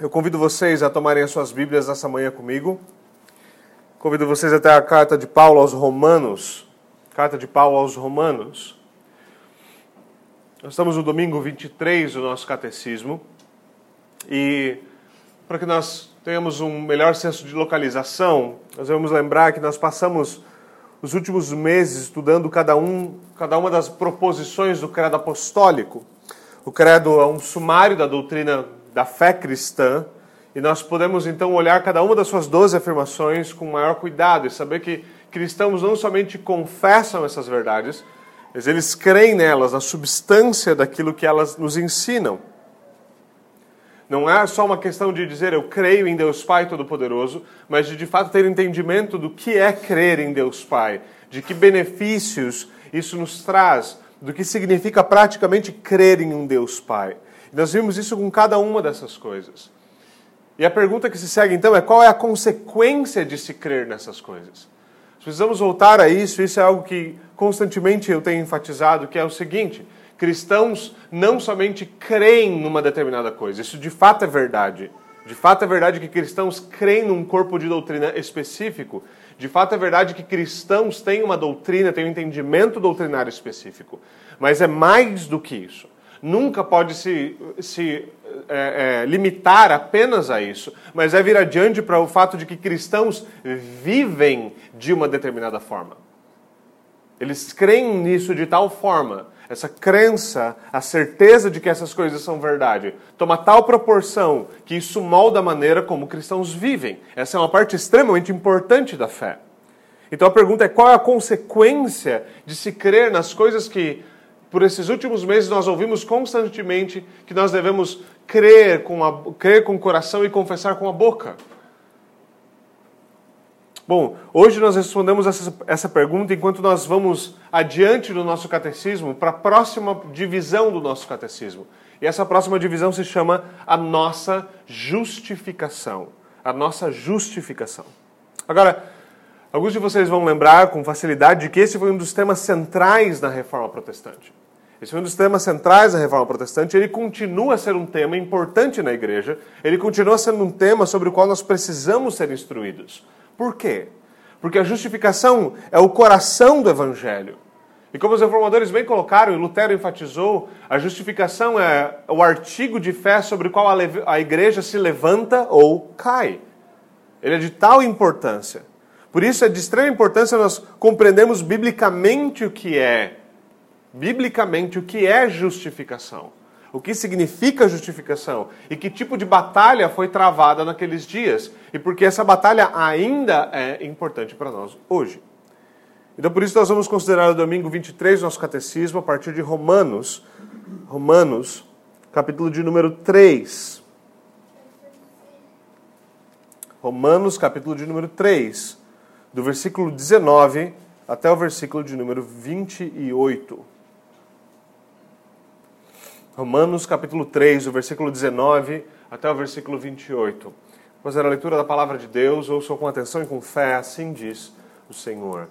Eu convido vocês a tomarem as suas Bíblias nessa manhã comigo. Convido vocês até a carta de Paulo aos Romanos. Carta de Paulo aos Romanos. Nós estamos no domingo 23 do nosso catecismo. E para que nós tenhamos um melhor senso de localização, nós vamos lembrar que nós passamos os últimos meses estudando cada, um, cada uma das proposições do credo apostólico. O credo é um sumário da doutrina da fé cristã, e nós podemos então olhar cada uma das suas 12 afirmações com maior cuidado e saber que cristãos não somente confessam essas verdades, mas eles creem nelas, na substância daquilo que elas nos ensinam. Não é só uma questão de dizer eu creio em Deus Pai Todo-Poderoso, mas de de fato ter entendimento do que é crer em Deus Pai, de que benefícios isso nos traz, do que significa praticamente crer em um Deus Pai. Nós vimos isso com cada uma dessas coisas. E a pergunta que se segue então é qual é a consequência de se crer nessas coisas? Precisamos voltar a isso, isso é algo que constantemente eu tenho enfatizado, que é o seguinte: cristãos não somente creem numa determinada coisa, isso de fato é verdade. De fato é verdade que cristãos creem num corpo de doutrina específico. De fato é verdade que cristãos têm uma doutrina, têm um entendimento doutrinário específico. Mas é mais do que isso nunca pode se, se é, é, limitar apenas a isso, mas é vir adiante para o fato de que cristãos vivem de uma determinada forma. Eles creem nisso de tal forma, essa crença, a certeza de que essas coisas são verdade, toma tal proporção que isso molda a maneira como cristãos vivem. Essa é uma parte extremamente importante da fé. Então a pergunta é qual é a consequência de se crer nas coisas que por esses últimos meses nós ouvimos constantemente que nós devemos crer com, a, crer com o coração e confessar com a boca. Bom, hoje nós respondemos essa, essa pergunta enquanto nós vamos adiante do nosso catecismo para a próxima divisão do nosso catecismo. E essa próxima divisão se chama a nossa justificação. A nossa justificação. Agora, Alguns de vocês vão lembrar com facilidade de que esse foi um dos temas centrais da reforma protestante. Esse foi um dos temas centrais da reforma protestante. Ele continua a ser um tema importante na igreja. Ele continua sendo um tema sobre o qual nós precisamos ser instruídos. Por quê? Porque a justificação é o coração do evangelho. E como os reformadores bem colocaram, e Lutero enfatizou, a justificação é o artigo de fé sobre o qual a igreja se levanta ou cai. Ele é de tal importância por isso é de extrema importância nós compreendermos biblicamente o que é biblicamente o que é justificação. O que significa justificação e que tipo de batalha foi travada naqueles dias e porque essa batalha ainda é importante para nós hoje. Então por isso nós vamos considerar o domingo 23 do nosso catecismo a partir de Romanos, Romanos, capítulo de número 3. Romanos, capítulo de número 3 do versículo 19 até o versículo de número 28. Romanos capítulo 3, do versículo 19 até o versículo 28. Vou fazer a leitura da palavra de Deus, ouçam com atenção e com fé, assim diz o Senhor.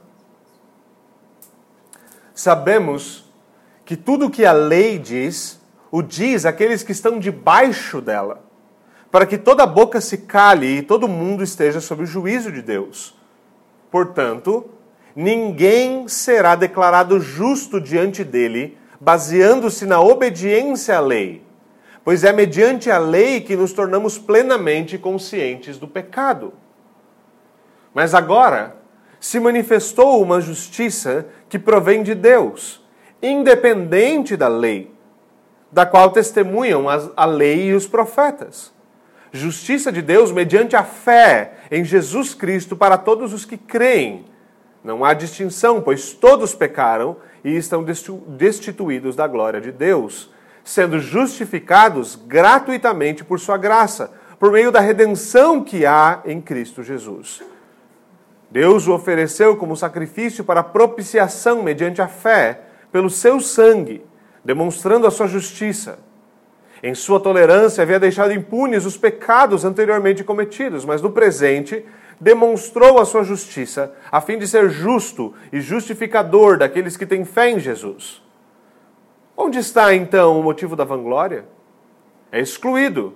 Sabemos que tudo o que a lei diz, o diz aqueles que estão debaixo dela, para que toda boca se cale e todo mundo esteja sob o juízo de Deus. Portanto, ninguém será declarado justo diante dele, baseando-se na obediência à lei, pois é mediante a lei que nos tornamos plenamente conscientes do pecado. Mas agora se manifestou uma justiça que provém de Deus, independente da lei, da qual testemunham a lei e os profetas Justiça de Deus mediante a fé em Jesus Cristo para todos os que creem. Não há distinção, pois todos pecaram e estão destituídos da glória de Deus, sendo justificados gratuitamente por sua graça, por meio da redenção que há em Cristo Jesus. Deus o ofereceu como sacrifício para propiciação mediante a fé, pelo seu sangue, demonstrando a sua justiça em sua tolerância, havia deixado impunes os pecados anteriormente cometidos, mas no presente demonstrou a sua justiça, a fim de ser justo e justificador daqueles que têm fé em Jesus. Onde está então o motivo da vanglória? É excluído,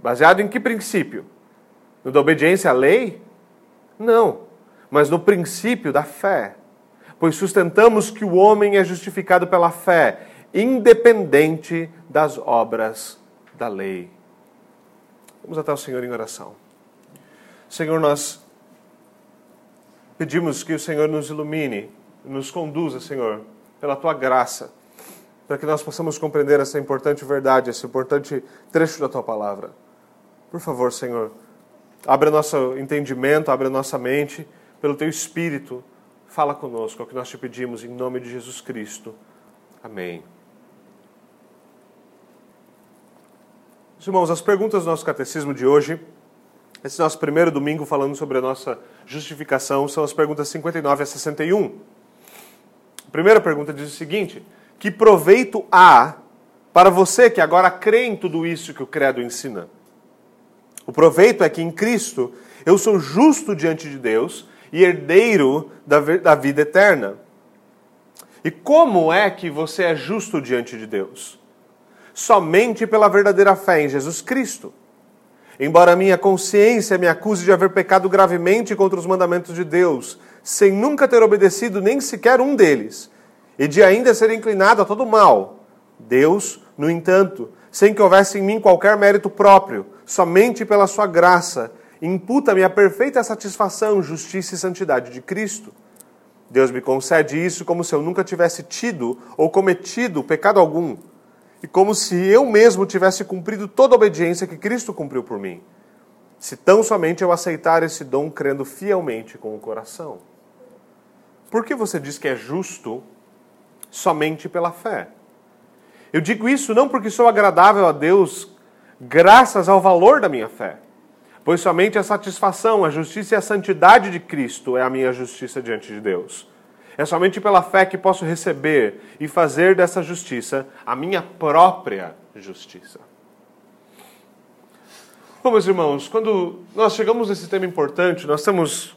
Baseado em que princípio? No da obediência à lei? Não, mas no princípio da fé. Pois sustentamos que o homem é justificado pela fé, independente das obras da lei. Vamos até o Senhor em oração. Senhor, nós pedimos que o Senhor nos ilumine, nos conduza, Senhor, pela tua graça, para que nós possamos compreender essa importante verdade, esse importante trecho da tua palavra. Por favor, Senhor, abre nosso entendimento, abre nossa mente, pelo teu espírito, fala conosco, é o que nós te pedimos, em nome de Jesus Cristo. Amém. Irmãos, as perguntas do nosso catecismo de hoje, esse nosso primeiro domingo falando sobre a nossa justificação, são as perguntas 59 a 61. A primeira pergunta diz o seguinte: Que proveito há para você que agora crê em tudo isso que o Credo ensina? O proveito é que em Cristo eu sou justo diante de Deus e herdeiro da, da vida eterna. E como é que você é justo diante de Deus? Somente pela verdadeira fé em Jesus Cristo. Embora minha consciência me acuse de haver pecado gravemente contra os mandamentos de Deus, sem nunca ter obedecido nem sequer um deles, e de ainda ser inclinado a todo mal, Deus, no entanto, sem que houvesse em mim qualquer mérito próprio, somente pela sua graça, imputa-me a perfeita satisfação, justiça e santidade de Cristo. Deus me concede isso como se eu nunca tivesse tido ou cometido pecado algum, e como se eu mesmo tivesse cumprido toda a obediência que Cristo cumpriu por mim, se tão somente eu aceitar esse dom crendo fielmente com o coração. Por que você diz que é justo somente pela fé? Eu digo isso não porque sou agradável a Deus graças ao valor da minha fé, pois somente a satisfação, a justiça e a santidade de Cristo é a minha justiça diante de Deus. É somente pela fé que posso receber e fazer dessa justiça a minha própria justiça. Bom, meus irmãos, quando nós chegamos nesse tema importante, nós temos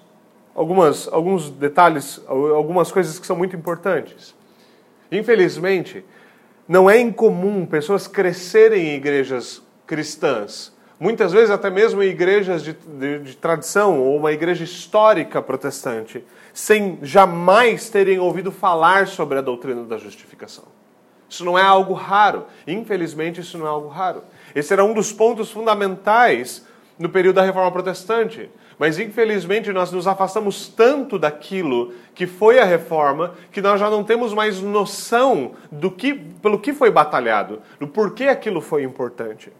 algumas, alguns detalhes, algumas coisas que são muito importantes. Infelizmente, não é incomum pessoas crescerem em igrejas cristãs, muitas vezes até mesmo em igrejas de, de, de tradição ou uma igreja histórica protestante, sem jamais terem ouvido falar sobre a doutrina da justificação. Isso não é algo raro. Infelizmente, isso não é algo raro. Esse era um dos pontos fundamentais no período da Reforma Protestante. Mas infelizmente nós nos afastamos tanto daquilo que foi a reforma que nós já não temos mais noção do que pelo que foi batalhado, do porquê aquilo foi importante.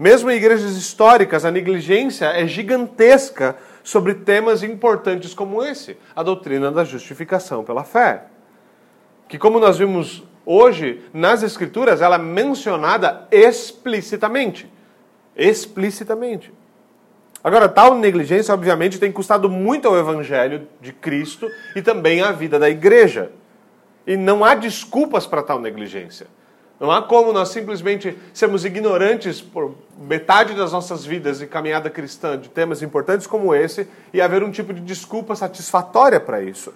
Mesmo em igrejas históricas, a negligência é gigantesca sobre temas importantes como esse, a doutrina da justificação pela fé. Que como nós vimos hoje nas escrituras, ela é mencionada explicitamente. Explicitamente. Agora, tal negligência, obviamente, tem custado muito ao Evangelho de Cristo e também à vida da igreja. E não há desculpas para tal negligência. Não há como nós simplesmente sermos ignorantes por metade das nossas vidas e caminhada cristã de temas importantes como esse e haver um tipo de desculpa satisfatória para isso.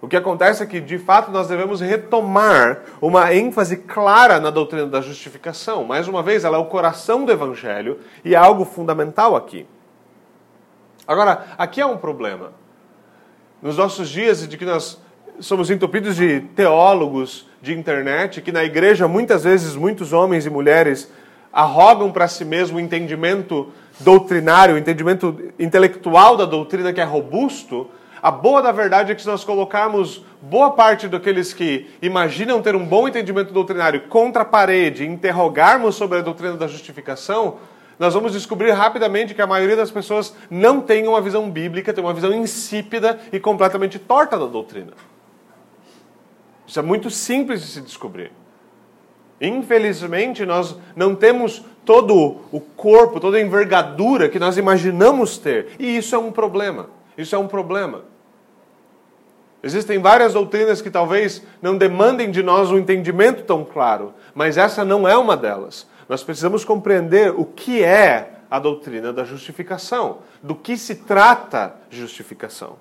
O que acontece é que, de fato, nós devemos retomar uma ênfase clara na doutrina da justificação. Mais uma vez, ela é o coração do Evangelho e é algo fundamental aqui. Agora, aqui há um problema. Nos nossos dias, de que nós somos entupidos de teólogos de internet, que na igreja, muitas vezes, muitos homens e mulheres arrogam para si mesmo o entendimento doutrinário, o entendimento intelectual da doutrina que é robusto a boa da verdade é que se nós colocarmos boa parte daqueles que imaginam ter um bom entendimento doutrinário contra a parede e interrogarmos sobre a doutrina da justificação, nós vamos descobrir rapidamente que a maioria das pessoas não tem uma visão bíblica, tem uma visão insípida e completamente torta da doutrina. Isso é muito simples de se descobrir. Infelizmente, nós não temos todo o corpo, toda a envergadura que nós imaginamos ter. E isso é um problema. Isso é um problema. Existem várias doutrinas que talvez não demandem de nós um entendimento tão claro, mas essa não é uma delas. Nós precisamos compreender o que é a doutrina da justificação, do que se trata justificação.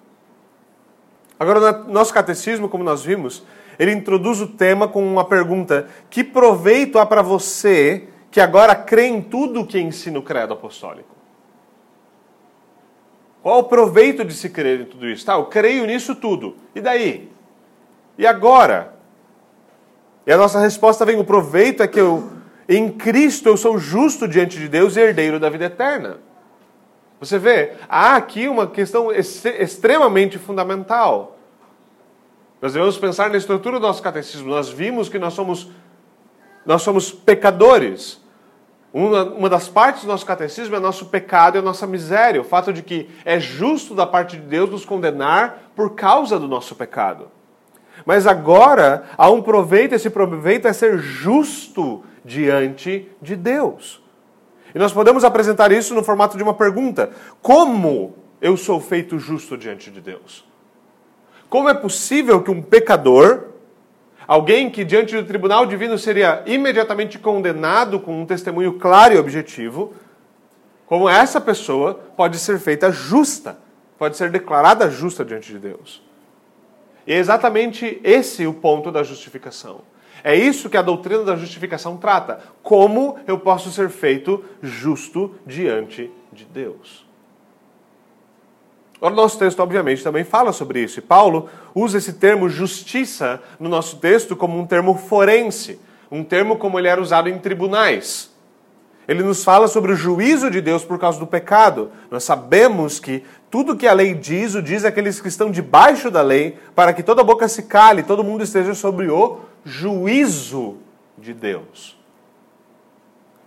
Agora, no nosso catecismo, como nós vimos, ele introduz o tema com uma pergunta: que proveito há para você que agora crê em tudo que ensina o credo apostólico? Qual o proveito de se crer em tudo isso? Tá, eu creio nisso tudo. E daí? E agora? E a nossa resposta vem: o proveito é que eu, em Cristo, eu sou justo diante de Deus e herdeiro da vida eterna. Você vê, há aqui uma questão extremamente fundamental. Nós devemos pensar na estrutura do nosso catecismo. Nós vimos que nós somos, nós somos pecadores. Uma, uma das partes do nosso catecismo é nosso pecado e a nossa miséria. O fato de que é justo da parte de Deus nos condenar por causa do nosso pecado. Mas agora há um proveito, esse proveito é ser justo diante de Deus. E nós podemos apresentar isso no formato de uma pergunta: Como eu sou feito justo diante de Deus? Como é possível que um pecador, alguém que diante do tribunal divino seria imediatamente condenado com um testemunho claro e objetivo, como essa pessoa pode ser feita justa, pode ser declarada justa diante de Deus? E é exatamente esse o ponto da justificação. É isso que a doutrina da justificação trata. Como eu posso ser feito justo diante de Deus? O nosso texto, obviamente, também fala sobre isso. E Paulo usa esse termo justiça no nosso texto como um termo forense, um termo como ele era usado em tribunais. Ele nos fala sobre o juízo de Deus por causa do pecado. Nós sabemos que tudo que a lei diz, o diz aqueles que estão debaixo da lei, para que toda boca se cale, todo mundo esteja sobre o juízo de Deus.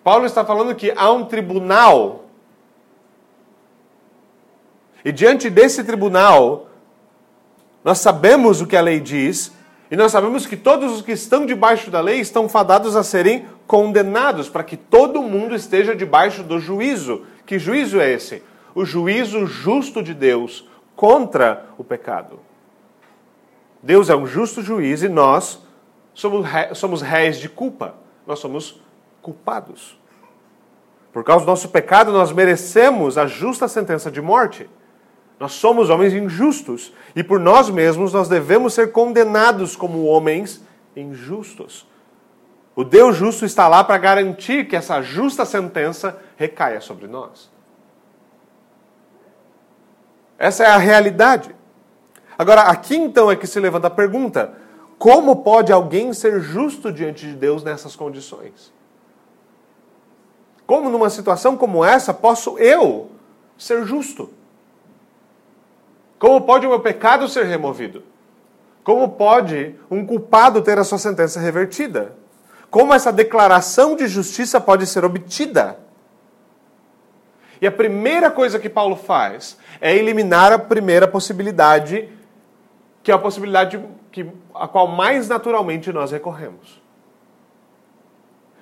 Paulo está falando que há um tribunal. E diante desse tribunal, nós sabemos o que a lei diz, e nós sabemos que todos os que estão debaixo da lei estão fadados a serem condenados, para que todo mundo esteja debaixo do juízo. Que juízo é esse? O juízo justo de Deus contra o pecado. Deus é um justo juiz e nós somos, réis de culpa. Nós somos culpados. Por causa do nosso pecado, nós merecemos a justa sentença de morte. Nós somos homens injustos e por nós mesmos nós devemos ser condenados como homens injustos. O Deus justo está lá para garantir que essa justa sentença recaia sobre nós. Essa é a realidade. Agora, aqui então é que se levanta a pergunta: como pode alguém ser justo diante de Deus nessas condições? Como numa situação como essa posso eu ser justo? Como pode o meu pecado ser removido? Como pode um culpado ter a sua sentença revertida? Como essa declaração de justiça pode ser obtida? E a primeira coisa que Paulo faz é eliminar a primeira possibilidade, que é a possibilidade que, a qual mais naturalmente nós recorremos.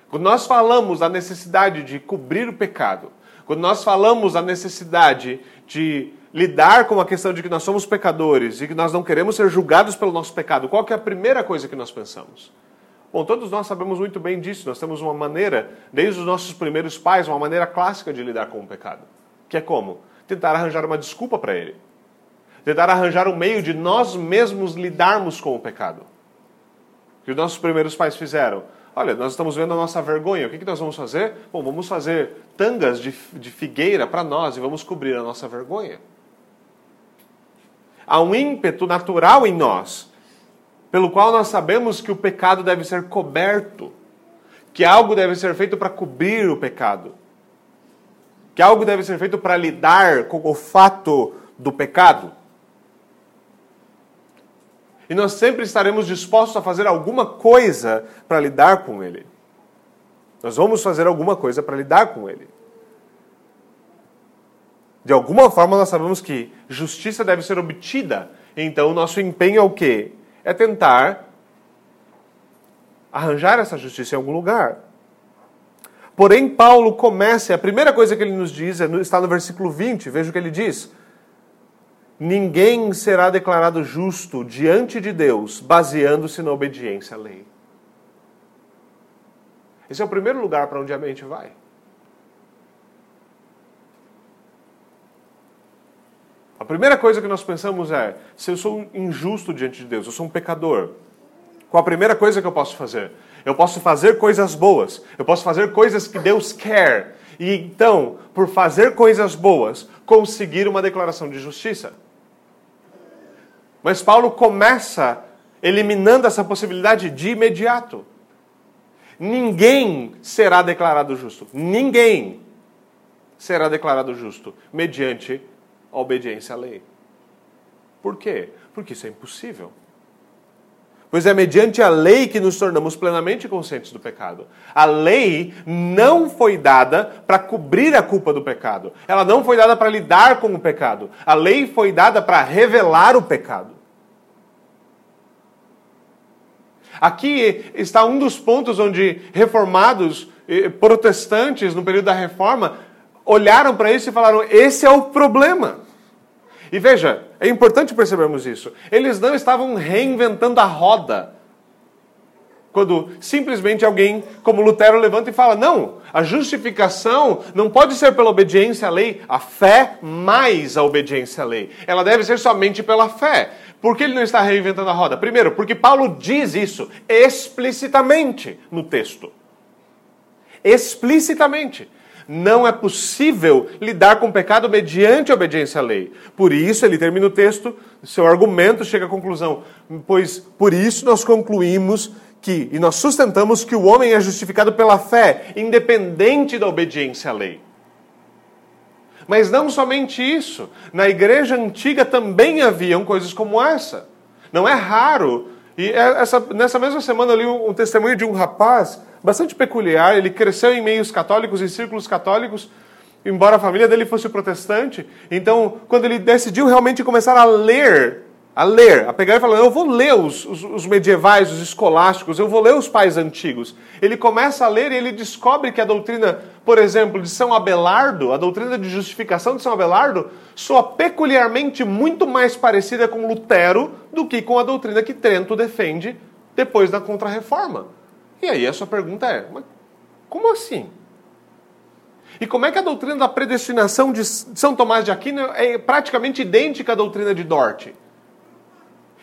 Quando nós falamos da necessidade de cobrir o pecado, quando nós falamos da necessidade de lidar com a questão de que nós somos pecadores e que nós não queremos ser julgados pelo nosso pecado, qual é a primeira coisa que nós pensamos? Bom, todos nós sabemos muito bem disso. Nós temos uma maneira, desde os nossos primeiros pais, uma maneira clássica de lidar com o pecado. Que é como? Tentar arranjar uma desculpa para ele tentar arranjar um meio de nós mesmos lidarmos com o pecado. O que os nossos primeiros pais fizeram? Olha, nós estamos vendo a nossa vergonha, o que, que nós vamos fazer? Bom, vamos fazer tangas de, de figueira para nós e vamos cobrir a nossa vergonha. Há um ímpeto natural em nós, pelo qual nós sabemos que o pecado deve ser coberto, que algo deve ser feito para cobrir o pecado, que algo deve ser feito para lidar com o fato do pecado. E nós sempre estaremos dispostos a fazer alguma coisa para lidar com ele. Nós vamos fazer alguma coisa para lidar com ele. De alguma forma nós sabemos que justiça deve ser obtida. Então o nosso empenho é o quê? É tentar arranjar essa justiça em algum lugar. Porém, Paulo começa, a primeira coisa que ele nos diz está no versículo 20, veja o que ele diz ninguém será declarado justo diante de Deus baseando-se na obediência à lei. Esse é o primeiro lugar para onde a mente vai. A primeira coisa que nós pensamos é: se eu sou injusto diante de Deus, eu sou um pecador, qual a primeira coisa que eu posso fazer? Eu posso fazer coisas boas. Eu posso fazer coisas que Deus quer. E então, por fazer coisas boas, conseguir uma declaração de justiça. Mas Paulo começa eliminando essa possibilidade de imediato. Ninguém será declarado justo. Ninguém será declarado justo mediante a obediência à lei. Por quê? Porque isso é impossível. Pois é mediante a lei que nos tornamos plenamente conscientes do pecado. A lei não foi dada para cobrir a culpa do pecado. Ela não foi dada para lidar com o pecado. A lei foi dada para revelar o pecado. Aqui está um dos pontos onde reformados, protestantes, no período da reforma, olharam para isso e falaram: esse é o problema. E veja, é importante percebermos isso. Eles não estavam reinventando a roda. Quando simplesmente alguém como Lutero levanta e fala: não, a justificação não pode ser pela obediência à lei, a fé mais a obediência à lei. Ela deve ser somente pela fé. Por que ele não está reinventando a roda? Primeiro, porque Paulo diz isso explicitamente no texto. Explicitamente. Não é possível lidar com o pecado mediante a obediência à lei. Por isso, ele termina o texto, seu argumento chega à conclusão. Pois por isso nós concluímos que, e nós sustentamos que o homem é justificado pela fé, independente da obediência à lei. Mas não somente isso. Na igreja antiga também haviam coisas como essa. Não é raro. E é essa, nessa mesma semana eu li um, um testemunho de um rapaz bastante peculiar. Ele cresceu em meios católicos, em círculos católicos, embora a família dele fosse protestante. Então, quando ele decidiu realmente começar a ler a ler, a pegar e falar, eu vou ler os, os, os, medievais, os escolásticos, eu vou ler os pais antigos. Ele começa a ler e ele descobre que a doutrina, por exemplo, de São Abelardo, a doutrina de justificação de São Abelardo, soa peculiarmente muito mais parecida com Lutero do que com a doutrina que Trento defende depois da Contra-Reforma. E aí a sua pergunta é, mas como assim? E como é que a doutrina da predestinação de São Tomás de Aquino é praticamente idêntica à doutrina de Dort?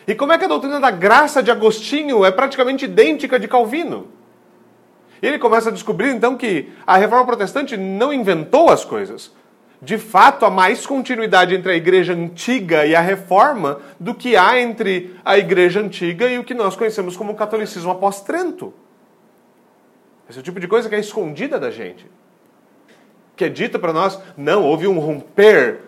E como é que a doutrina da graça de Agostinho é praticamente idêntica de Calvino? E ele começa a descobrir então que a reforma protestante não inventou as coisas. De fato, há mais continuidade entre a igreja antiga e a reforma do que há entre a igreja antiga e o que nós conhecemos como catolicismo após Trento. Esse é o tipo de coisa que é escondida da gente. Que é dita para nós, não, houve um romper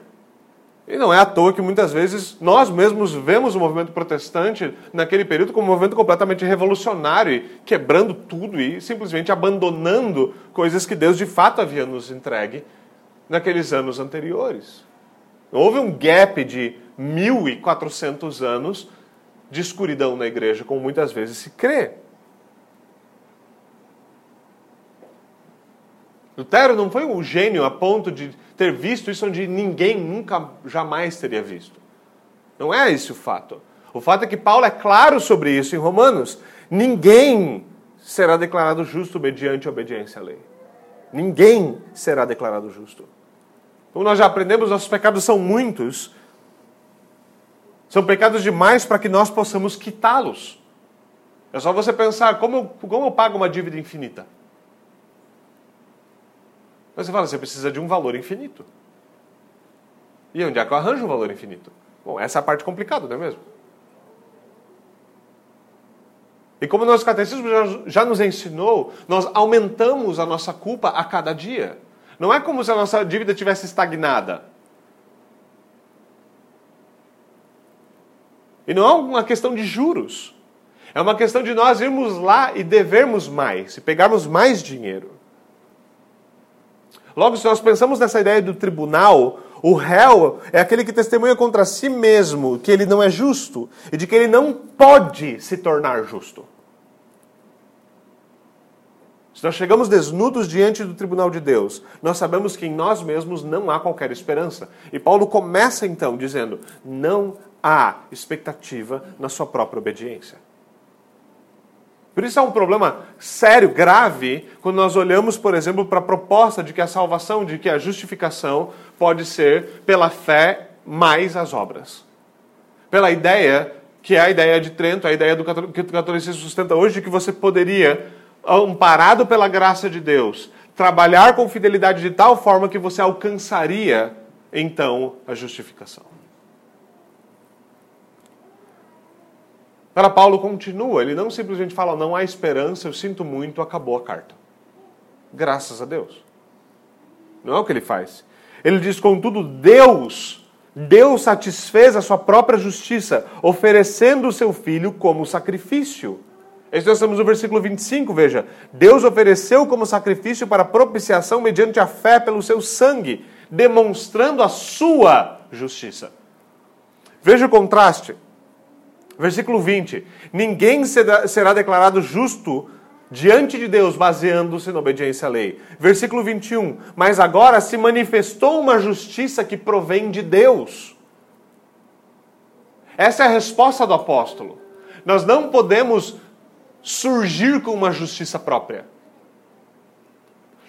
e não é à toa que muitas vezes nós mesmos vemos o movimento protestante naquele período como um movimento completamente revolucionário, quebrando tudo e simplesmente abandonando coisas que Deus de fato havia nos entregue naqueles anos anteriores. Houve um gap de 1400 anos de escuridão na igreja, como muitas vezes se crê. Lutero não foi um gênio a ponto de ter visto isso onde ninguém nunca jamais teria visto. Não é esse o fato. O fato é que Paulo é claro sobre isso em Romanos. Ninguém será declarado justo mediante a obediência à lei. Ninguém será declarado justo. Como nós já aprendemos, nossos pecados são muitos. São pecados demais para que nós possamos quitá-los. É só você pensar como como eu pago uma dívida infinita. Mas você fala, você precisa de um valor infinito. E onde é que eu arranjo um valor infinito? Bom, essa é a parte complicada, não é mesmo? E como o nosso catecismo já, já nos ensinou, nós aumentamos a nossa culpa a cada dia. Não é como se a nossa dívida tivesse estagnada. E não é uma questão de juros. É uma questão de nós irmos lá e devermos mais, e pegarmos mais dinheiro. Logo, se nós pensamos nessa ideia do tribunal, o réu é aquele que testemunha contra si mesmo que ele não é justo e de que ele não pode se tornar justo. Se nós chegamos desnudos diante do tribunal de Deus, nós sabemos que em nós mesmos não há qualquer esperança. E Paulo começa então dizendo: não há expectativa na sua própria obediência. Por isso é um problema sério, grave, quando nós olhamos, por exemplo, para a proposta de que a salvação, de que a justificação pode ser pela fé mais as obras. Pela ideia, que é a ideia de Trento, a ideia do que o catolicismo sustenta hoje, de que você poderia amparado pela graça de Deus, trabalhar com fidelidade de tal forma que você alcançaria então a justificação. Para Paulo continua, ele não simplesmente fala não há esperança, eu sinto muito, acabou a carta. Graças a Deus. Não é o que ele faz. Ele diz, contudo, Deus, Deus satisfez a sua própria justiça, oferecendo o seu filho como sacrifício. Isso nós estamos no versículo 25, veja. Deus ofereceu como sacrifício para propiciação mediante a fé pelo seu sangue, demonstrando a sua justiça. Veja o contraste. Versículo 20: Ninguém será declarado justo diante de Deus baseando-se na obediência à lei. Versículo 21: Mas agora se manifestou uma justiça que provém de Deus. Essa é a resposta do apóstolo. Nós não podemos surgir com uma justiça própria.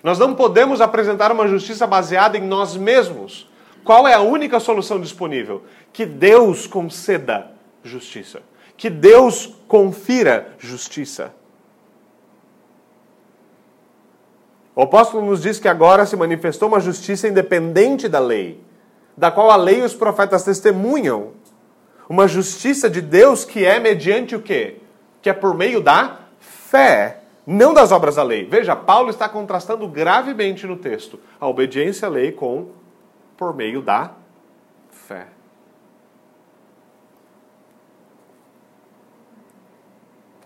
Nós não podemos apresentar uma justiça baseada em nós mesmos. Qual é a única solução disponível? Que Deus conceda justiça. Que Deus confira justiça. O apóstolo nos diz que agora se manifestou uma justiça independente da lei, da qual a lei e os profetas testemunham. Uma justiça de Deus que é mediante o quê? que é por meio da fé, não das obras da lei. Veja, Paulo está contrastando gravemente no texto a obediência à lei com por meio da fé.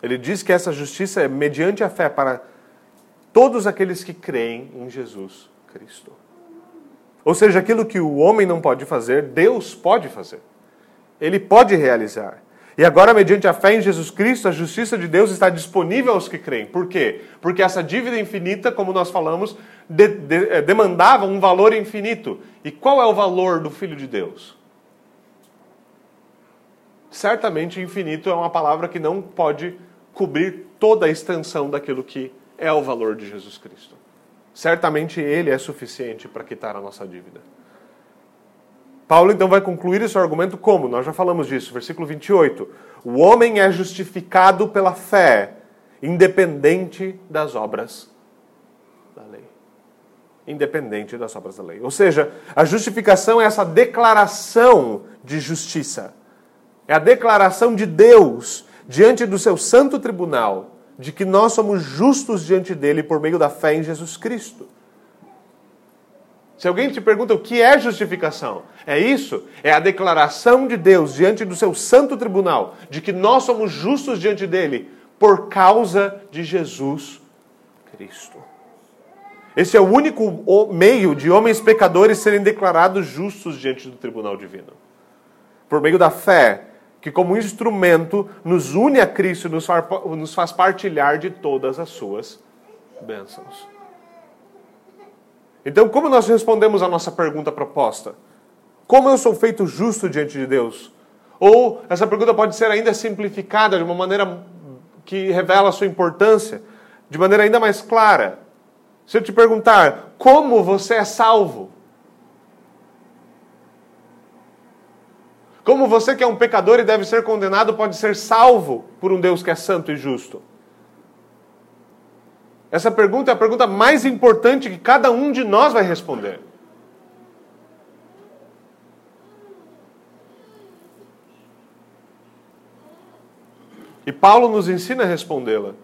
Ele diz que essa justiça é mediante a fé para todos aqueles que creem em Jesus Cristo. Ou seja, aquilo que o homem não pode fazer, Deus pode fazer. Ele pode realizar. E agora, mediante a fé em Jesus Cristo, a justiça de Deus está disponível aos que creem. Por quê? Porque essa dívida infinita, como nós falamos, de, de, eh, demandava um valor infinito. E qual é o valor do Filho de Deus? Certamente, infinito é uma palavra que não pode cobrir toda a extensão daquilo que é o valor de Jesus Cristo. Certamente, Ele é suficiente para quitar a nossa dívida. Paulo então vai concluir esse argumento como? Nós já falamos disso, versículo 28. O homem é justificado pela fé, independente das obras da lei. Independente das obras da lei. Ou seja, a justificação é essa declaração de justiça. É a declaração de Deus diante do seu santo tribunal de que nós somos justos diante dele por meio da fé em Jesus Cristo. Se alguém te pergunta o que é justificação, é isso? É a declaração de Deus diante do seu santo tribunal de que nós somos justos diante dele por causa de Jesus Cristo. Esse é o único meio de homens pecadores serem declarados justos diante do tribunal divino. Por meio da fé, que como instrumento nos une a Cristo e nos faz partilhar de todas as suas bênçãos. Então, como nós respondemos a nossa pergunta proposta? Como eu sou feito justo diante de Deus? Ou essa pergunta pode ser ainda simplificada de uma maneira que revela a sua importância, de maneira ainda mais clara. Se eu te perguntar, como você é salvo? Como você que é um pecador e deve ser condenado pode ser salvo por um Deus que é santo e justo? Essa pergunta é a pergunta mais importante que cada um de nós vai responder. E Paulo nos ensina a respondê-la.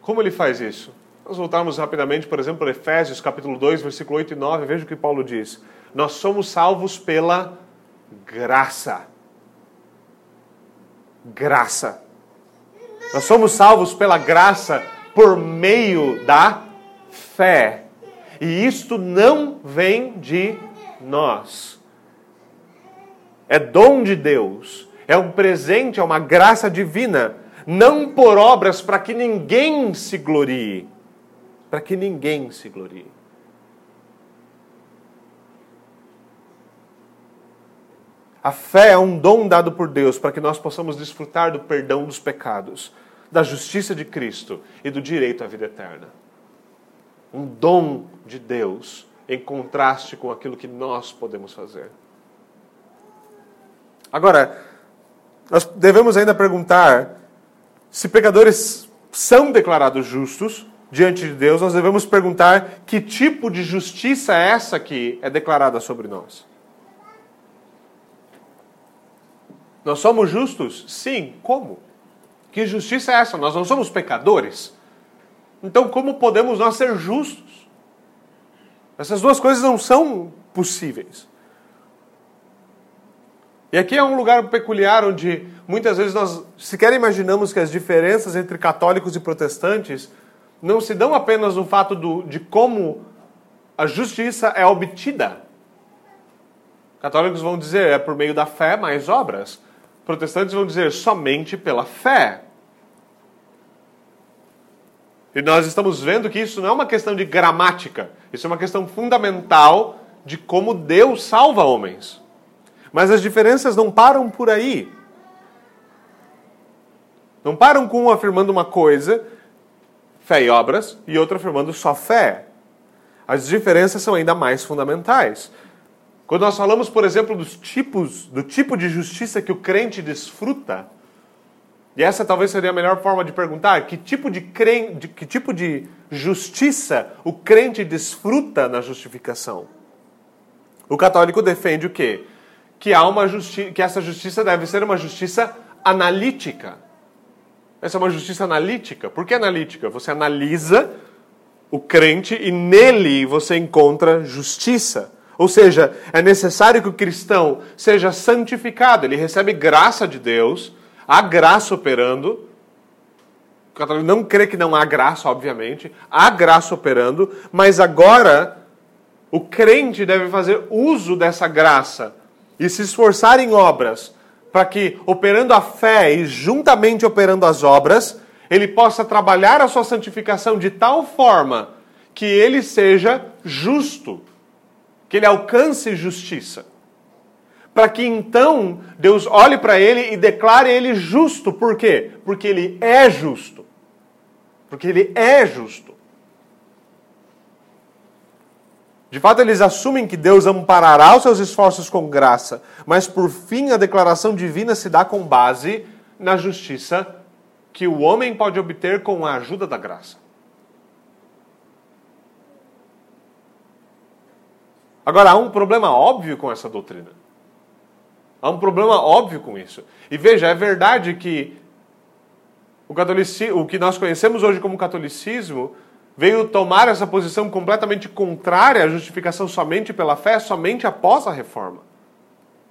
Como ele faz isso? Nós voltarmos rapidamente, por exemplo, para Efésios capítulo 2, versículo 8 e 9, veja o que Paulo diz. Nós somos salvos pela graça. Graça. Nós somos salvos pela graça por meio da fé. E isto não vem de nós. É dom de Deus, é um presente, é uma graça divina, não por obras para que ninguém se glorie. Para que ninguém se glorie. A fé é um dom dado por Deus para que nós possamos desfrutar do perdão dos pecados da justiça de Cristo e do direito à vida eterna. Um dom de Deus em contraste com aquilo que nós podemos fazer. Agora, nós devemos ainda perguntar se pecadores são declarados justos diante de Deus, nós devemos perguntar que tipo de justiça é essa que é declarada sobre nós. Nós somos justos? Sim. Como? Que justiça é essa? Nós não somos pecadores? Então, como podemos nós ser justos? Essas duas coisas não são possíveis. E aqui é um lugar peculiar onde muitas vezes nós sequer imaginamos que as diferenças entre católicos e protestantes não se dão apenas no fato do, de como a justiça é obtida. Católicos vão dizer é por meio da fé mais obras. Protestantes vão dizer somente pela fé. E nós estamos vendo que isso não é uma questão de gramática, isso é uma questão fundamental de como Deus salva homens. Mas as diferenças não param por aí. Não param com um afirmando uma coisa fé e obras, e outro afirmando só fé. As diferenças são ainda mais fundamentais. Quando nós falamos, por exemplo, dos tipos, do tipo de justiça que o crente desfruta, e essa talvez seria a melhor forma de perguntar, que tipo de, que tipo de justiça o crente desfruta na justificação? O católico defende o quê? Que, há uma justi que essa justiça deve ser uma justiça analítica. Essa é uma justiça analítica. Por que analítica? Você analisa o crente e nele você encontra justiça. Ou seja, é necessário que o cristão seja santificado, ele recebe graça de Deus, há graça operando. O católico não crê que não há graça, obviamente, há graça operando, mas agora o crente deve fazer uso dessa graça e se esforçar em obras para que, operando a fé e juntamente operando as obras, ele possa trabalhar a sua santificação de tal forma que ele seja justo, que ele alcance justiça. Para que então Deus olhe para ele e declare ele justo. Por quê? Porque ele é justo. Porque ele é justo. De fato, eles assumem que Deus amparará os seus esforços com graça, mas por fim a declaração divina se dá com base na justiça que o homem pode obter com a ajuda da graça. Agora, há um problema óbvio com essa doutrina. Há um problema óbvio com isso. E veja, é verdade que o, catolicismo, o que nós conhecemos hoje como catolicismo veio tomar essa posição completamente contrária à justificação somente pela fé, somente após a reforma.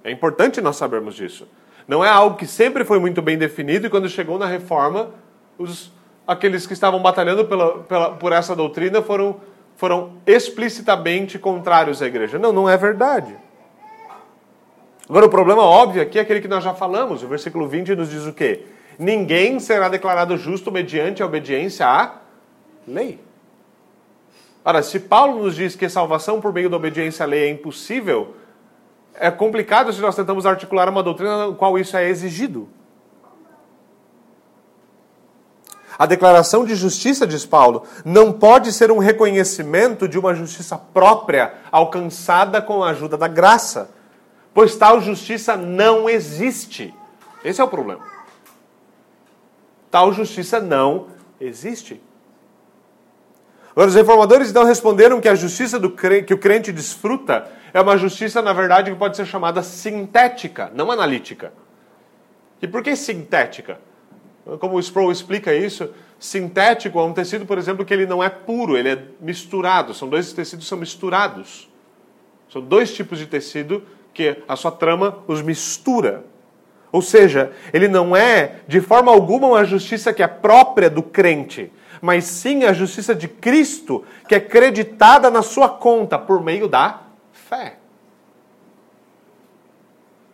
É importante nós sabermos disso. Não é algo que sempre foi muito bem definido e quando chegou na reforma, os, aqueles que estavam batalhando pela, pela, por essa doutrina foram, foram explicitamente contrários à igreja. Não, não é verdade. Agora, o problema óbvio aqui é aquele que nós já falamos. O versículo 20 nos diz o quê? Ninguém será declarado justo mediante a obediência à lei. Ora, se Paulo nos diz que salvação por meio da obediência à lei é impossível, é complicado se nós tentamos articular uma doutrina na qual isso é exigido. A declaração de justiça, diz Paulo, não pode ser um reconhecimento de uma justiça própria alcançada com a ajuda da graça, pois tal justiça não existe. Esse é o problema. Tal justiça não existe. Os reformadores então responderam que a justiça crente, que o crente desfruta é uma justiça, na verdade, que pode ser chamada sintética, não analítica. E por que sintética? Como o Sproul explica isso, sintético é um tecido, por exemplo, que ele não é puro, ele é misturado. São dois tecidos são misturados. São dois tipos de tecido que a sua trama os mistura. Ou seja, ele não é de forma alguma uma justiça que é própria do crente mas sim a justiça de Cristo, que é creditada na sua conta por meio da fé.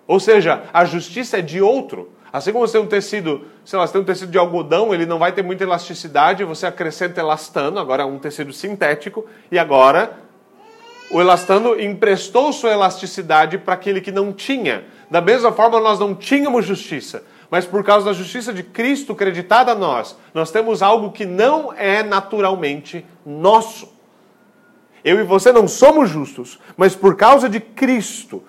Ou seja, a justiça é de outro. Assim como você tem um tecido, sei lá, você tem um tecido de algodão, ele não vai ter muita elasticidade, você acrescenta elastano, agora é um tecido sintético, e agora o elastano emprestou sua elasticidade para aquele que não tinha. Da mesma forma, nós não tínhamos justiça mas por causa da justiça de Cristo creditada a nós, nós temos algo que não é naturalmente nosso. Eu e você não somos justos, mas por causa de Cristo,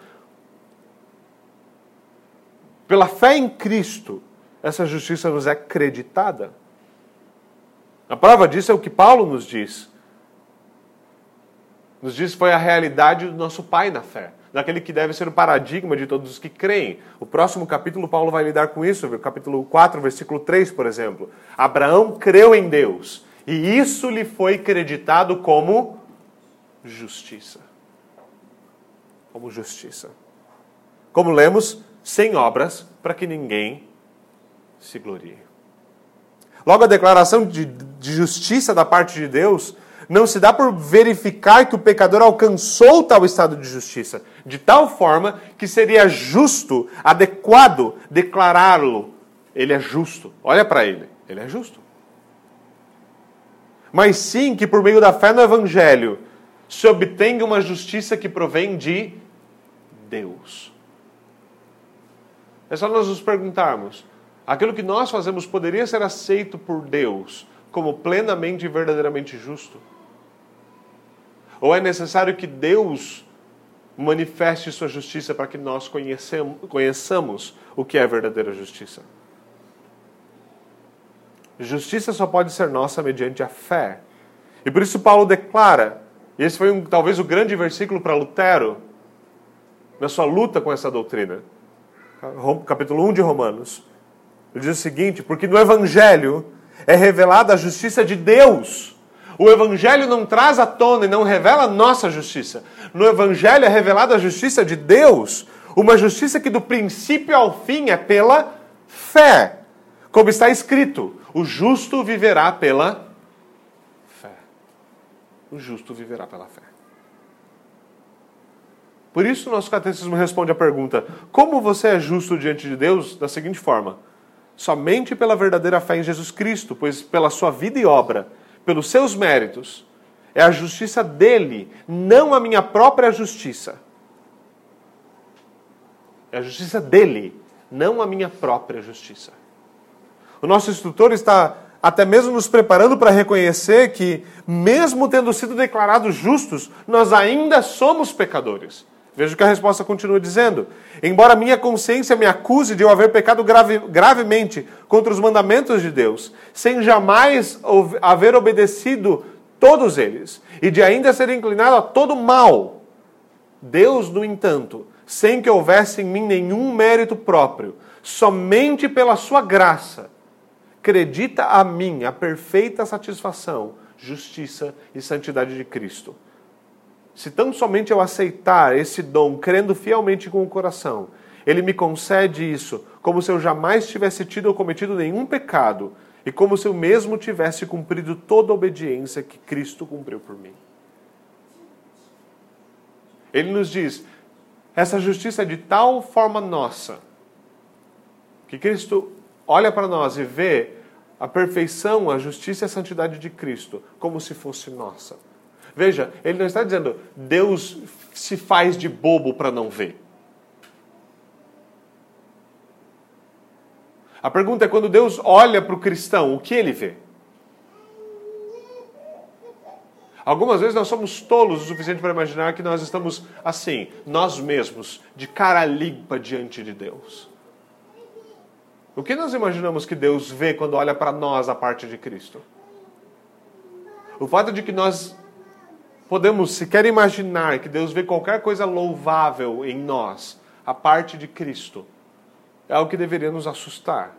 pela fé em Cristo, essa justiça nos é creditada. A prova disso é o que Paulo nos diz. Nos diz que foi a realidade do nosso pai na fé, daquele que deve ser o paradigma de todos os que creem. O próximo capítulo, Paulo vai lidar com isso, capítulo 4, versículo 3, por exemplo. Abraão creu em Deus, e isso lhe foi creditado como justiça. Como justiça. Como lemos, sem obras, para que ninguém se glorie. Logo, a declaração de, de justiça da parte de Deus não se dá por verificar que o pecador alcançou tal estado de justiça, de tal forma que seria justo, adequado declará-lo. Ele é justo. Olha para ele, ele é justo. Mas sim que por meio da fé no Evangelho se obtenha uma justiça que provém de Deus. É só nós nos perguntarmos: aquilo que nós fazemos poderia ser aceito por Deus como plenamente e verdadeiramente justo? Ou é necessário que Deus manifeste sua justiça para que nós conheçamos o que é verdadeira justiça? Justiça só pode ser nossa mediante a fé. E por isso Paulo declara, e esse foi um, talvez o grande versículo para Lutero, na sua luta com essa doutrina. Capítulo 1 de Romanos. Ele diz o seguinte: porque no Evangelho é revelada a justiça de Deus. O Evangelho não traz à tona e não revela a nossa justiça. No Evangelho é revelada a justiça de Deus. Uma justiça que do princípio ao fim é pela fé. Como está escrito: o justo viverá pela fé. O justo viverá pela fé. Por isso, nosso catecismo responde à pergunta: como você é justo diante de Deus? Da seguinte forma somente pela verdadeira fé em Jesus Cristo, pois pela sua vida e obra, pelos seus méritos, é a justiça dele, não a minha própria justiça. É a justiça dele, não a minha própria justiça. O nosso instrutor está até mesmo nos preparando para reconhecer que, mesmo tendo sido declarados justos, nós ainda somos pecadores. Veja o que a resposta continua dizendo. Embora minha consciência me acuse de eu haver pecado grave, gravemente contra os mandamentos de Deus, sem jamais haver obedecido todos eles, e de ainda ser inclinado a todo mal, Deus, no entanto, sem que houvesse em mim nenhum mérito próprio, somente pela sua graça, acredita a mim a perfeita satisfação, justiça e santidade de Cristo se tão somente eu aceitar esse dom, crendo fielmente com o coração, ele me concede isso, como se eu jamais tivesse tido ou cometido nenhum pecado, e como se eu mesmo tivesse cumprido toda a obediência que Cristo cumpriu por mim. Ele nos diz: essa justiça é de tal forma nossa, que Cristo olha para nós e vê a perfeição, a justiça e a santidade de Cristo como se fosse nossa. Veja, ele não está dizendo Deus se faz de bobo para não ver. A pergunta é quando Deus olha para o cristão, o que ele vê? Algumas vezes nós somos tolos o suficiente para imaginar que nós estamos assim, nós mesmos, de cara limpa diante de Deus. O que nós imaginamos que Deus vê quando olha para nós a parte de Cristo? O fato de que nós podemos sequer imaginar que Deus vê qualquer coisa louvável em nós, a parte de Cristo, é algo que deveria nos assustar.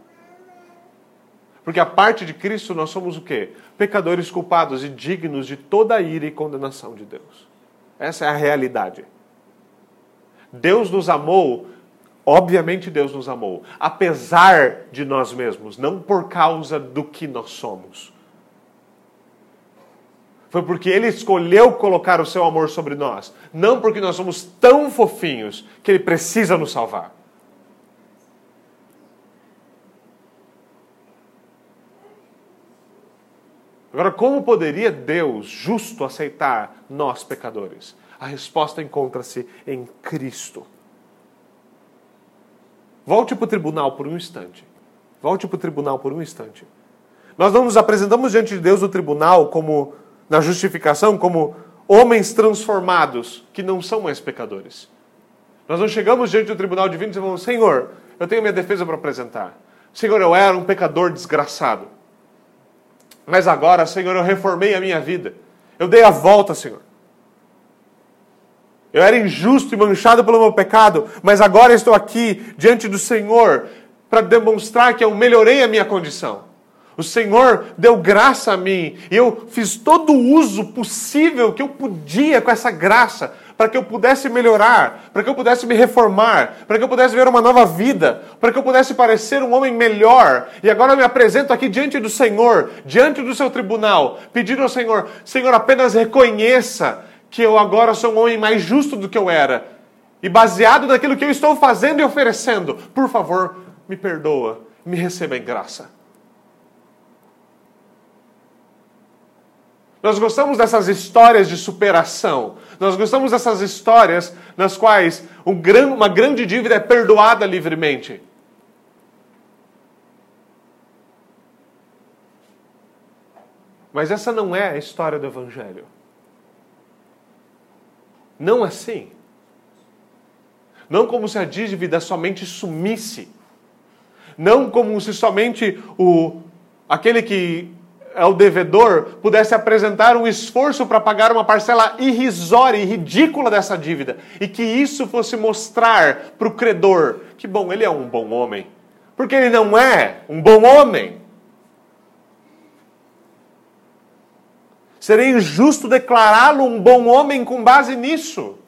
Porque a parte de Cristo nós somos o quê? Pecadores culpados e dignos de toda a ira e condenação de Deus. Essa é a realidade. Deus nos amou, obviamente Deus nos amou, apesar de nós mesmos, não por causa do que nós somos. Foi porque Ele escolheu colocar o seu amor sobre nós. Não porque nós somos tão fofinhos que Ele precisa nos salvar. Agora, como poderia Deus, justo, aceitar nós pecadores? A resposta encontra-se em Cristo. Volte para o tribunal por um instante. Volte para o tribunal por um instante. Nós não nos apresentamos diante de Deus no tribunal como na justificação como homens transformados que não são mais pecadores. Nós não chegamos diante do tribunal divino e dizemos: Senhor, eu tenho minha defesa para apresentar. Senhor, eu era um pecador desgraçado. Mas agora, Senhor, eu reformei a minha vida. Eu dei a volta, Senhor. Eu era injusto e manchado pelo meu pecado, mas agora estou aqui diante do Senhor para demonstrar que eu melhorei a minha condição. O Senhor deu graça a mim e eu fiz todo o uso possível que eu podia com essa graça para que eu pudesse melhorar, para que eu pudesse me reformar, para que eu pudesse ver uma nova vida, para que eu pudesse parecer um homem melhor. E agora eu me apresento aqui diante do Senhor, diante do seu tribunal, pedindo ao Senhor: Senhor, apenas reconheça que eu agora sou um homem mais justo do que eu era. E baseado naquilo que eu estou fazendo e oferecendo, por favor, me perdoa, me receba em graça. Nós gostamos dessas histórias de superação. Nós gostamos dessas histórias nas quais uma grande dívida é perdoada livremente. Mas essa não é a história do Evangelho. Não assim. Não como se a dívida somente sumisse. Não como se somente o, aquele que o devedor pudesse apresentar um esforço para pagar uma parcela irrisória e ridícula dessa dívida, e que isso fosse mostrar para o credor que, bom, ele é um bom homem, porque ele não é um bom homem. Seria injusto declará-lo um bom homem com base nisso.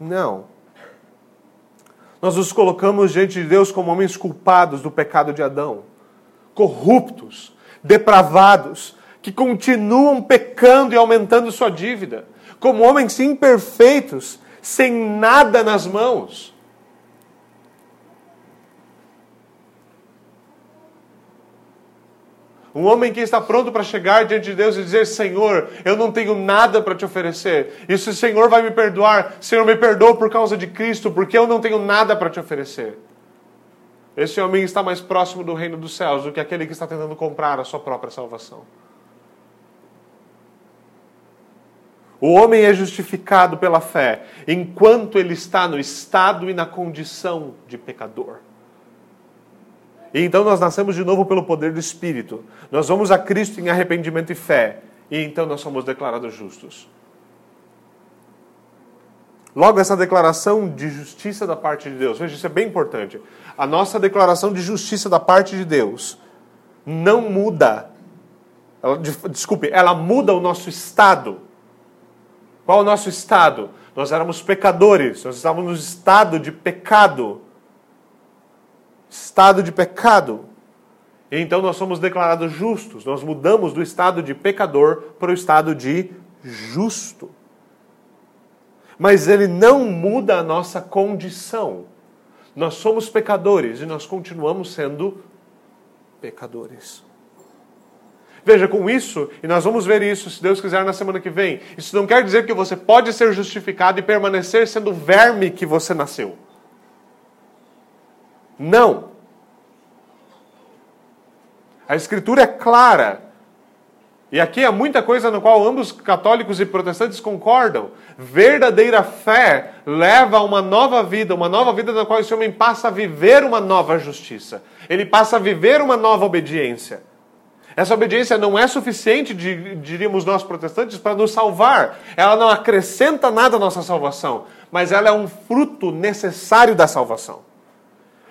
Não. Nós nos colocamos diante de Deus como homens culpados do pecado de Adão, corruptos, depravados, que continuam pecando e aumentando sua dívida, como homens imperfeitos, sem nada nas mãos. Um homem que está pronto para chegar diante de Deus e dizer: Senhor, eu não tenho nada para te oferecer. E se o Senhor vai me perdoar, Senhor, me perdoa por causa de Cristo, porque eu não tenho nada para te oferecer. Esse homem está mais próximo do reino dos céus do que aquele que está tentando comprar a sua própria salvação. O homem é justificado pela fé enquanto ele está no estado e na condição de pecador. E então nós nascemos de novo pelo poder do Espírito. Nós vamos a Cristo em arrependimento e fé. E então nós somos declarados justos. Logo, essa declaração de justiça da parte de Deus, veja, isso é bem importante. A nossa declaração de justiça da parte de Deus não muda, ela, desculpe, ela muda o nosso estado. Qual o nosso estado? Nós éramos pecadores, nós estávamos no estado de pecado estado de pecado. Então nós somos declarados justos. Nós mudamos do estado de pecador para o estado de justo. Mas ele não muda a nossa condição. Nós somos pecadores e nós continuamos sendo pecadores. Veja, com isso, e nós vamos ver isso, se Deus quiser, na semana que vem. Isso não quer dizer que você pode ser justificado e permanecer sendo verme que você nasceu. Não. A Escritura é clara. E aqui há muita coisa no qual ambos católicos e protestantes concordam. Verdadeira fé leva a uma nova vida, uma nova vida na qual esse homem passa a viver uma nova justiça. Ele passa a viver uma nova obediência. Essa obediência não é suficiente, diríamos nós protestantes, para nos salvar. Ela não acrescenta nada à nossa salvação, mas ela é um fruto necessário da salvação.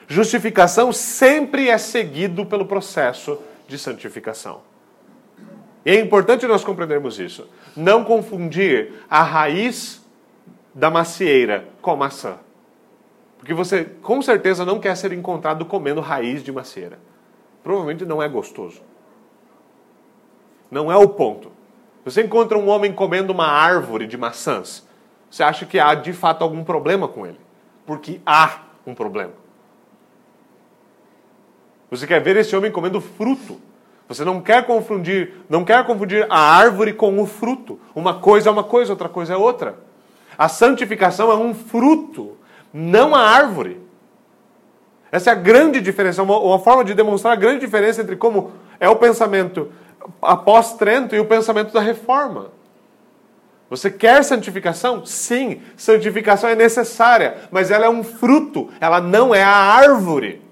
Justificação sempre é seguido pelo processo de santificação. E é importante nós compreendermos isso. Não confundir a raiz da macieira com a maçã. Porque você com certeza não quer ser encontrado comendo raiz de macieira. Provavelmente não é gostoso. Não é o ponto. Você encontra um homem comendo uma árvore de maçãs, você acha que há de fato algum problema com ele. Porque há um problema. Você quer ver esse homem comendo fruto. Você não quer confundir, não quer confundir a árvore com o fruto. Uma coisa é uma coisa, outra coisa é outra. A santificação é um fruto, não a árvore. Essa é a grande diferença, uma, uma forma de demonstrar a grande diferença entre como é o pensamento após Trento e o pensamento da reforma. Você quer santificação? Sim, santificação é necessária, mas ela é um fruto, ela não é a árvore.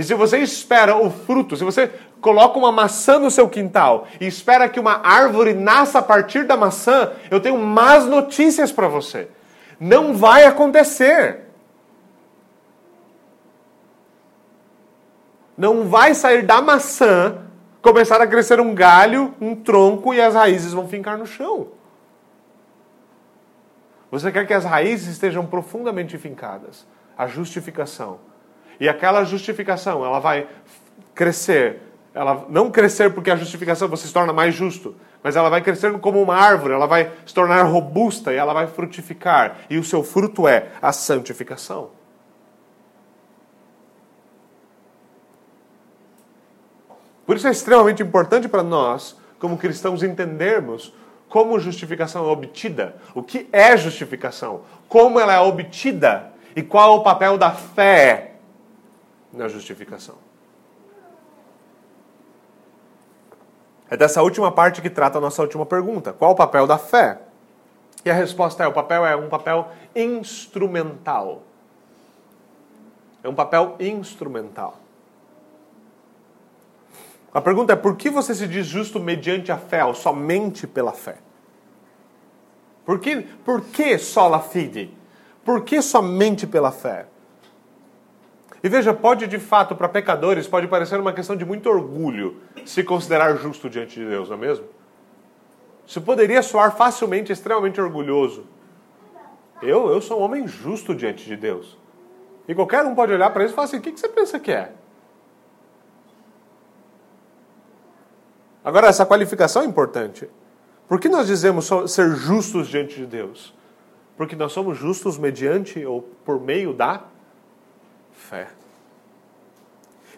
E se você espera o fruto, se você coloca uma maçã no seu quintal e espera que uma árvore nasça a partir da maçã, eu tenho más notícias para você. Não vai acontecer. Não vai sair da maçã, começar a crescer um galho, um tronco e as raízes vão ficar no chão. Você quer que as raízes estejam profundamente fincadas. A justificação. E aquela justificação, ela vai crescer. Ela não crescer porque a justificação você se torna mais justo, mas ela vai crescendo como uma árvore, ela vai se tornar robusta e ela vai frutificar. E o seu fruto é a santificação. Por isso é extremamente importante para nós, como cristãos, entendermos como justificação é obtida, o que é justificação, como ela é obtida e qual é o papel da fé na justificação. É dessa última parte que trata a nossa última pergunta. Qual o papel da fé? E a resposta é: o papel é um papel instrumental. É um papel instrumental. A pergunta é: por que você se diz justo mediante a fé ou somente pela fé? Por que, por que sola fide? Por que somente pela fé? E veja, pode de fato, para pecadores, pode parecer uma questão de muito orgulho se considerar justo diante de Deus, não é mesmo? Isso poderia soar facilmente extremamente orgulhoso. Eu, eu sou um homem justo diante de Deus. E qualquer um pode olhar para isso e falar assim: o que, que você pensa que é? Agora, essa qualificação é importante. Por que nós dizemos ser justos diante de Deus? Porque nós somos justos mediante ou por meio da fé.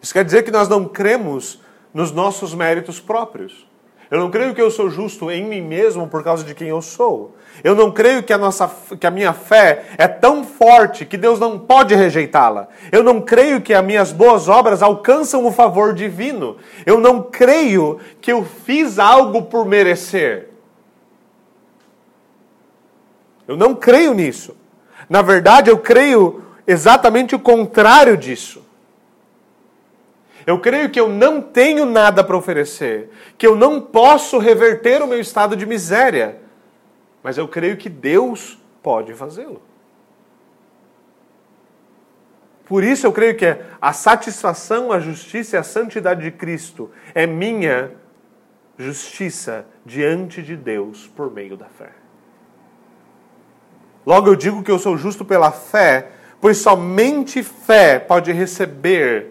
Isso quer dizer que nós não cremos nos nossos méritos próprios. Eu não creio que eu sou justo em mim mesmo por causa de quem eu sou. Eu não creio que a, nossa, que a minha fé é tão forte que Deus não pode rejeitá-la. Eu não creio que as minhas boas obras alcançam o favor divino. Eu não creio que eu fiz algo por merecer. Eu não creio nisso. Na verdade, eu creio exatamente o contrário disso. Eu creio que eu não tenho nada para oferecer, que eu não posso reverter o meu estado de miséria, mas eu creio que Deus pode fazê-lo. Por isso eu creio que a satisfação, a justiça e a santidade de Cristo é minha justiça diante de Deus por meio da fé. Logo eu digo que eu sou justo pela fé, pois somente fé pode receber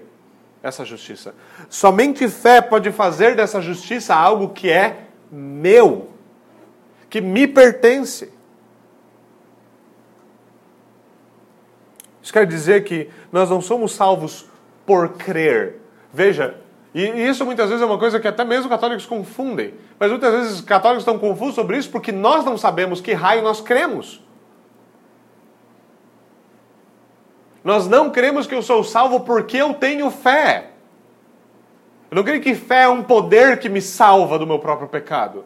essa justiça. Somente fé pode fazer dessa justiça algo que é meu, que me pertence. Isso quer dizer que nós não somos salvos por crer. Veja, e isso muitas vezes é uma coisa que até mesmo católicos confundem. Mas muitas vezes os católicos estão confusos sobre isso porque nós não sabemos que raio nós cremos. Nós não cremos que eu sou salvo porque eu tenho fé. Eu não creio que fé é um poder que me salva do meu próprio pecado.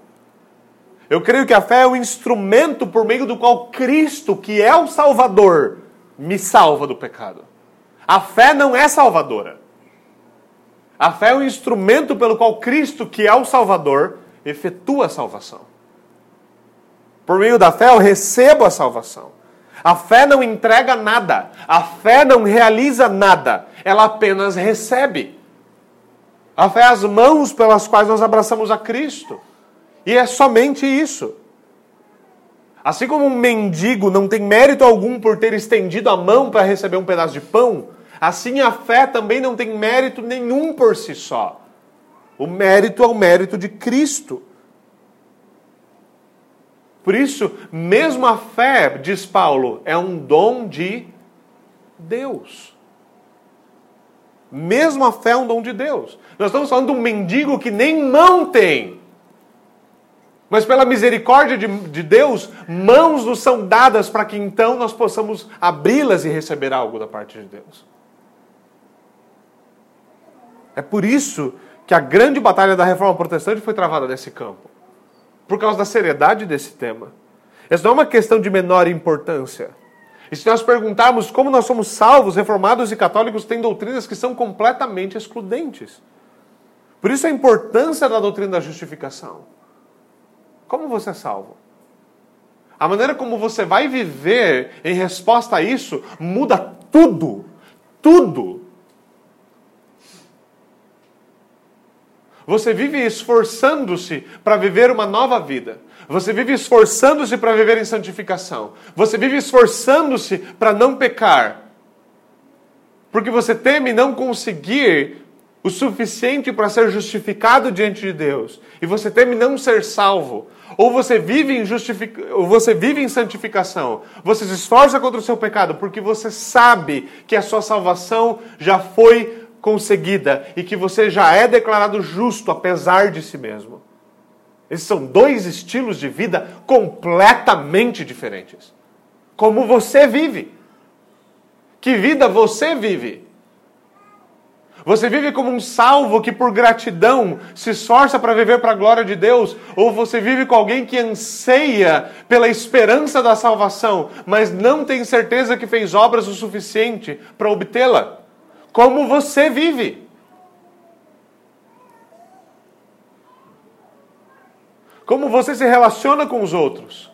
Eu creio que a fé é o instrumento por meio do qual Cristo, que é o Salvador, me salva do pecado. A fé não é salvadora. A fé é o instrumento pelo qual Cristo, que é o Salvador, efetua a salvação. Por meio da fé eu recebo a salvação. A fé não entrega nada. A fé não realiza nada. Ela apenas recebe. A fé é as mãos pelas quais nós abraçamos a Cristo. E é somente isso. Assim como um mendigo não tem mérito algum por ter estendido a mão para receber um pedaço de pão, assim a fé também não tem mérito nenhum por si só. O mérito é o mérito de Cristo. Por isso, mesmo a fé, diz Paulo, é um dom de Deus. Mesmo a fé é um dom de Deus. Nós estamos falando de um mendigo que nem mão tem. Mas pela misericórdia de, de Deus, mãos nos são dadas para que então nós possamos abri-las e receber algo da parte de Deus. É por isso que a grande batalha da reforma protestante foi travada nesse campo por causa da seriedade desse tema. Essa não é uma questão de menor importância. E se nós perguntarmos como nós somos salvos, reformados e católicos têm doutrinas que são completamente excludentes. Por isso a importância da doutrina da justificação. Como você é salvo? A maneira como você vai viver em resposta a isso muda tudo. Tudo. Você vive esforçando-se para viver uma nova vida. Você vive esforçando-se para viver em santificação. Você vive esforçando-se para não pecar. Porque você teme não conseguir o suficiente para ser justificado diante de Deus. E você teme não ser salvo. Ou você vive em justific... ou você vive em santificação. Você se esforça contra o seu pecado porque você sabe que a sua salvação já foi conseguida e que você já é declarado justo apesar de si mesmo. Esses são dois estilos de vida completamente diferentes. Como você vive? Que vida você vive? Você vive como um salvo que, por gratidão, se esforça para viver para a glória de Deus? Ou você vive com alguém que anseia pela esperança da salvação, mas não tem certeza que fez obras o suficiente para obtê-la? Como você vive. Como você se relaciona com os outros.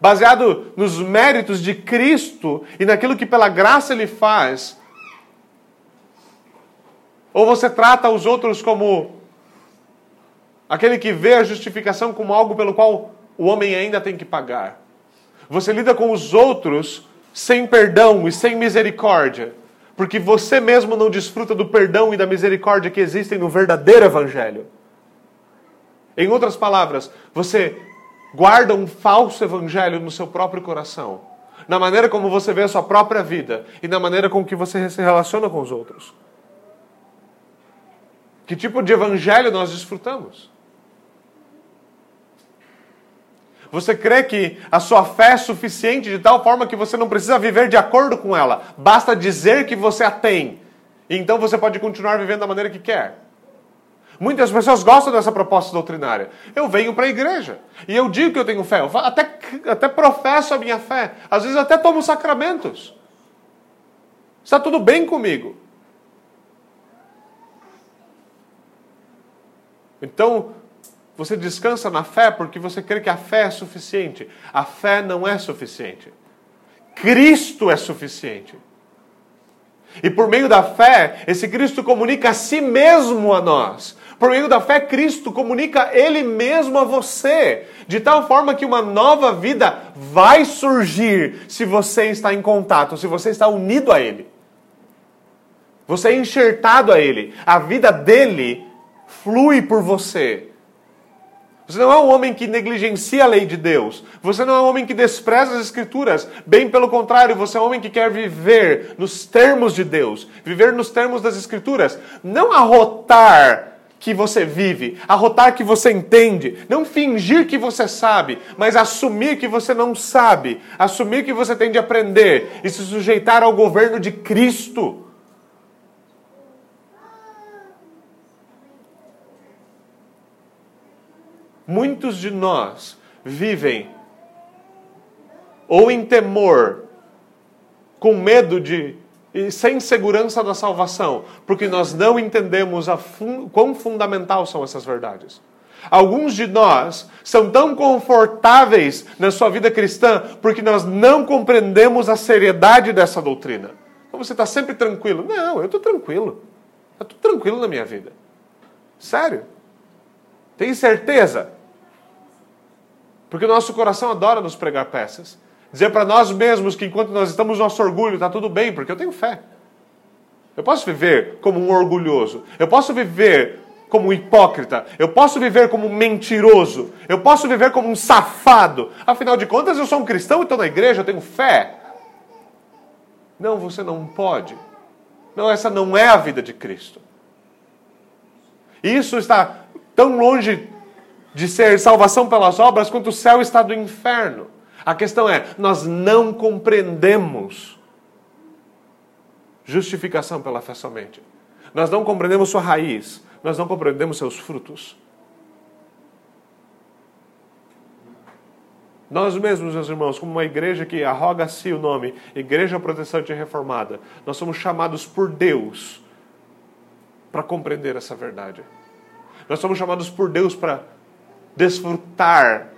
Baseado nos méritos de Cristo e naquilo que pela graça ele faz. Ou você trata os outros como aquele que vê a justificação como algo pelo qual o homem ainda tem que pagar. Você lida com os outros sem perdão e sem misericórdia porque você mesmo não desfruta do perdão e da misericórdia que existem no verdadeiro Evangelho. Em outras palavras, você guarda um falso Evangelho no seu próprio coração, na maneira como você vê a sua própria vida e na maneira com que você se relaciona com os outros. Que tipo de Evangelho nós desfrutamos? Você crê que a sua fé é suficiente de tal forma que você não precisa viver de acordo com ela. Basta dizer que você a tem. E então você pode continuar vivendo da maneira que quer. Muitas pessoas gostam dessa proposta doutrinária. Eu venho para a igreja e eu digo que eu tenho fé. Eu até, até professo a minha fé. Às vezes até tomo sacramentos. Está tudo bem comigo. Então, você descansa na fé porque você crê que a fé é suficiente. A fé não é suficiente. Cristo é suficiente. E por meio da fé, esse Cristo comunica a si mesmo a nós. Por meio da fé, Cristo comunica Ele mesmo a você. De tal forma que uma nova vida vai surgir se você está em contato, se você está unido a Ele. Você é enxertado a Ele. A vida dele flui por você. Você não é um homem que negligencia a lei de Deus. Você não é um homem que despreza as Escrituras. Bem pelo contrário, você é um homem que quer viver nos termos de Deus, viver nos termos das Escrituras. Não arrotar que você vive, arrotar que você entende, não fingir que você sabe, mas assumir que você não sabe, assumir que você tem de aprender e se sujeitar ao governo de Cristo. Muitos de nós vivem ou em temor, com medo de e sem segurança da salvação, porque nós não entendemos a fun quão fundamental são essas verdades. Alguns de nós são tão confortáveis na sua vida cristã porque nós não compreendemos a seriedade dessa doutrina. Então você está sempre tranquilo? Não, eu estou tranquilo. Está tudo tranquilo na minha vida. Sério. Tem certeza? Porque o nosso coração adora nos pregar peças. Dizer para nós mesmos que enquanto nós estamos no nosso orgulho, está tudo bem, porque eu tenho fé. Eu posso viver como um orgulhoso. Eu posso viver como um hipócrita. Eu posso viver como um mentiroso. Eu posso viver como um safado. Afinal de contas, eu sou um cristão e estou na igreja, eu tenho fé. Não, você não pode. Não, essa não é a vida de Cristo. Isso está tão longe de ser salvação pelas obras quanto o céu está do inferno. A questão é, nós não compreendemos justificação pela fé somente. Nós não compreendemos sua raiz, nós não compreendemos seus frutos. Nós mesmos, meus irmãos, como uma igreja que arroga a si o nome Igreja Protestante Reformada, nós somos chamados por Deus para compreender essa verdade. Nós somos chamados por Deus para desfrutar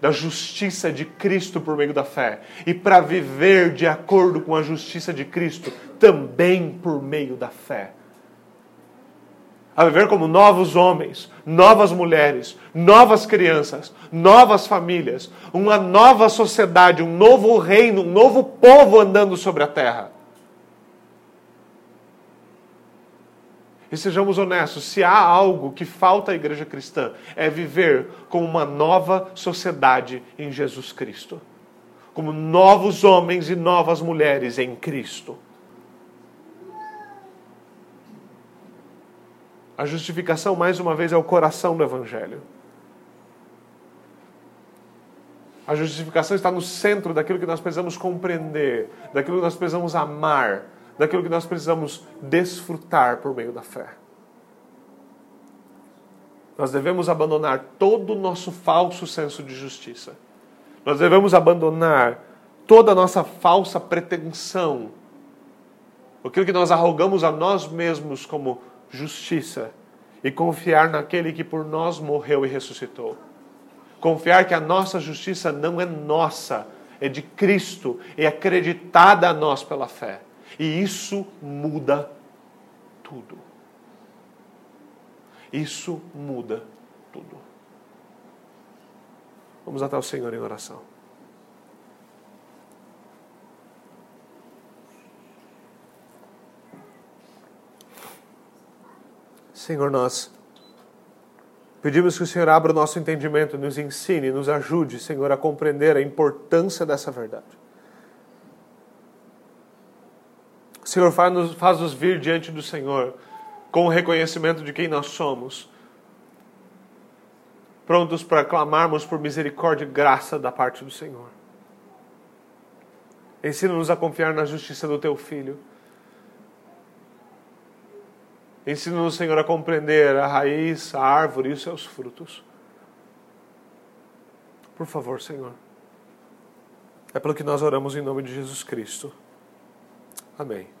da justiça de Cristo por meio da fé e para viver de acordo com a justiça de Cristo também por meio da fé a viver como novos homens, novas mulheres, novas crianças, novas famílias, uma nova sociedade, um novo reino, um novo povo andando sobre a terra. E sejamos honestos, se há algo que falta à igreja cristã, é viver como uma nova sociedade em Jesus Cristo. Como novos homens e novas mulheres em Cristo. A justificação, mais uma vez, é o coração do Evangelho. A justificação está no centro daquilo que nós precisamos compreender, daquilo que nós precisamos amar, daquilo que nós precisamos desfrutar por meio da fé. Nós devemos abandonar todo o nosso falso senso de justiça. Nós devemos abandonar toda a nossa falsa pretensão, aquilo que nós arrogamos a nós mesmos como justiça e confiar naquele que por nós morreu e ressuscitou. Confiar que a nossa justiça não é nossa, é de Cristo, é acreditada a nós pela fé. E isso muda tudo. Isso muda tudo. Vamos até o Senhor em oração. Senhor, nós pedimos que o Senhor abra o nosso entendimento, nos ensine, nos ajude, Senhor, a compreender a importância dessa verdade. Senhor, faz-nos faz vir diante do Senhor com o reconhecimento de quem nós somos, prontos para clamarmos por misericórdia e graça da parte do Senhor. Ensina-nos a confiar na justiça do Teu Filho Ensina-nos, Senhor, a compreender a raiz, a árvore e os seus frutos. Por favor, Senhor. É pelo que nós oramos em nome de Jesus Cristo. Amém.